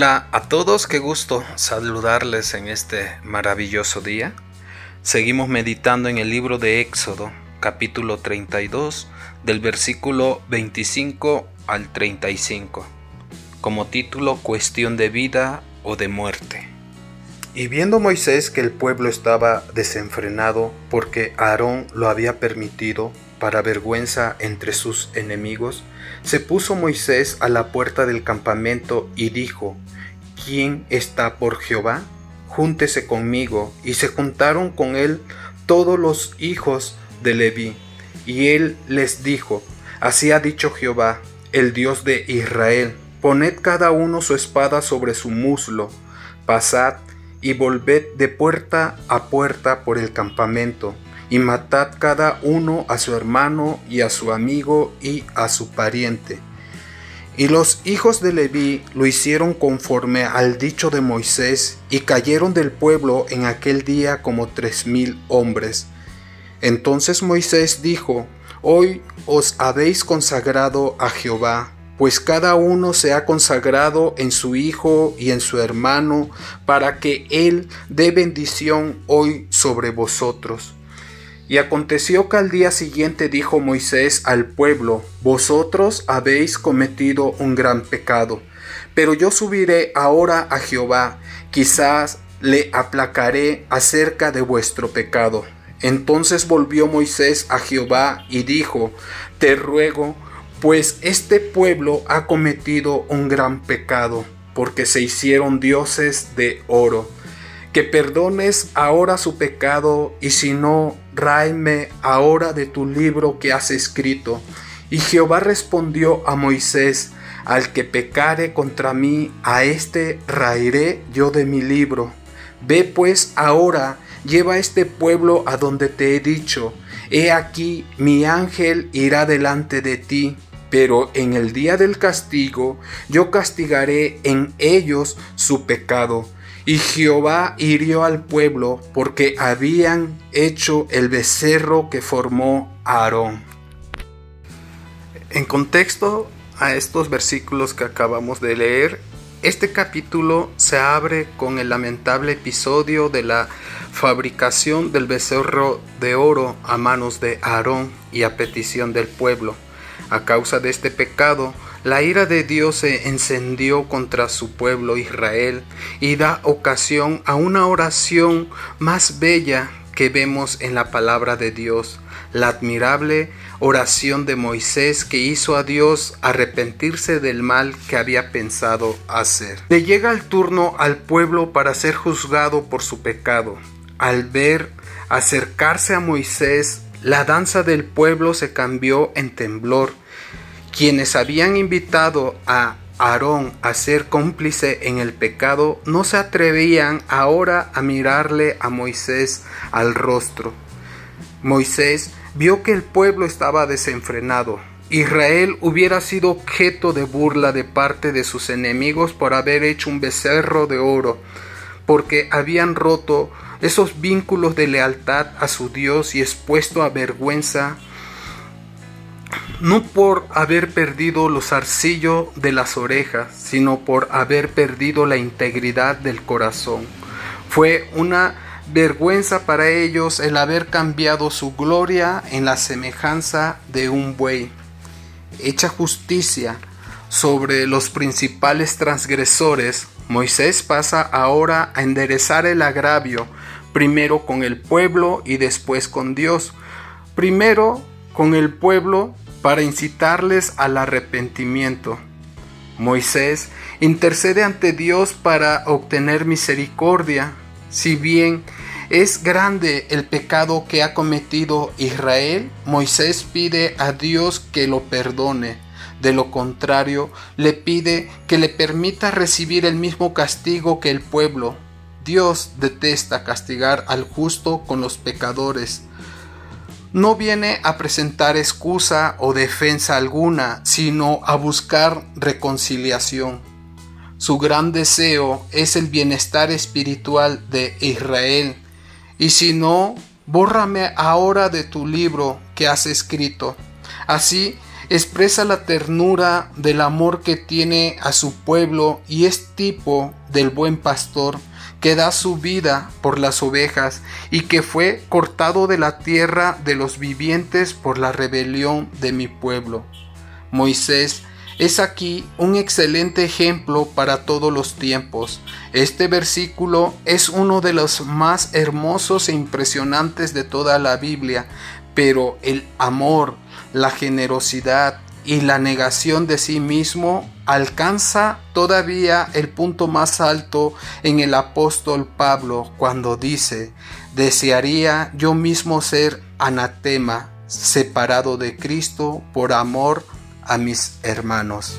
Hola a todos, qué gusto saludarles en este maravilloso día. Seguimos meditando en el libro de Éxodo, capítulo 32, del versículo 25 al 35, como título Cuestión de vida o de muerte. Y viendo Moisés que el pueblo estaba desenfrenado porque Aarón lo había permitido, para vergüenza entre sus enemigos, se puso Moisés a la puerta del campamento y dijo, ¿quién está por Jehová? Júntese conmigo. Y se juntaron con él todos los hijos de Leví. Y él les dijo, Así ha dicho Jehová, el Dios de Israel, poned cada uno su espada sobre su muslo, pasad y volved de puerta a puerta por el campamento y matad cada uno a su hermano y a su amigo y a su pariente. Y los hijos de Leví lo hicieron conforme al dicho de Moisés, y cayeron del pueblo en aquel día como tres mil hombres. Entonces Moisés dijo, Hoy os habéis consagrado a Jehová, pues cada uno se ha consagrado en su hijo y en su hermano, para que él dé bendición hoy sobre vosotros. Y aconteció que al día siguiente dijo Moisés al pueblo, Vosotros habéis cometido un gran pecado, pero yo subiré ahora a Jehová, quizás le aplacaré acerca de vuestro pecado. Entonces volvió Moisés a Jehová y dijo, Te ruego, pues este pueblo ha cometido un gran pecado, porque se hicieron dioses de oro que perdones ahora su pecado, y si no, ráeme ahora de tu libro que has escrito. Y Jehová respondió a Moisés, al que pecare contra mí, a éste raeré yo de mi libro. Ve pues ahora, lleva este pueblo a donde te he dicho. He aquí, mi ángel irá delante de ti, pero en el día del castigo yo castigaré en ellos su pecado y Jehová hirió al pueblo porque habían hecho el becerro que formó Aarón. En contexto a estos versículos que acabamos de leer, este capítulo se abre con el lamentable episodio de la fabricación del becerro de oro a manos de Aarón y a petición del pueblo. A causa de este pecado, la ira de Dios se encendió contra su pueblo Israel y da ocasión a una oración más bella que vemos en la palabra de Dios, la admirable oración de Moisés que hizo a Dios arrepentirse del mal que había pensado hacer. Le llega el turno al pueblo para ser juzgado por su pecado. Al ver acercarse a Moisés, la danza del pueblo se cambió en temblor quienes habían invitado a Aarón a ser cómplice en el pecado no se atrevían ahora a mirarle a Moisés al rostro. Moisés vio que el pueblo estaba desenfrenado. Israel hubiera sido objeto de burla de parte de sus enemigos por haber hecho un becerro de oro, porque habían roto esos vínculos de lealtad a su Dios y expuesto a vergüenza no por haber perdido los arcillos de las orejas, sino por haber perdido la integridad del corazón. Fue una vergüenza para ellos el haber cambiado su gloria en la semejanza de un buey. Hecha justicia sobre los principales transgresores, Moisés pasa ahora a enderezar el agravio, primero con el pueblo y después con Dios. Primero con el pueblo para incitarles al arrepentimiento. Moisés intercede ante Dios para obtener misericordia, si bien es grande el pecado que ha cometido Israel, Moisés pide a Dios que lo perdone. De lo contrario, le pide que le permita recibir el mismo castigo que el pueblo. Dios detesta castigar al justo con los pecadores no viene a presentar excusa o defensa alguna, sino a buscar reconciliación. Su gran deseo es el bienestar espiritual de Israel. Y si no, bórrame ahora de tu libro que has escrito. Así expresa la ternura del amor que tiene a su pueblo y es tipo del buen pastor que da su vida por las ovejas y que fue cortado de la tierra de los vivientes por la rebelión de mi pueblo. Moisés es aquí un excelente ejemplo para todos los tiempos. Este versículo es uno de los más hermosos e impresionantes de toda la Biblia, pero el amor, la generosidad y la negación de sí mismo alcanza todavía el punto más alto en el apóstol Pablo cuando dice, desearía yo mismo ser anatema, separado de Cristo por amor a mis hermanos.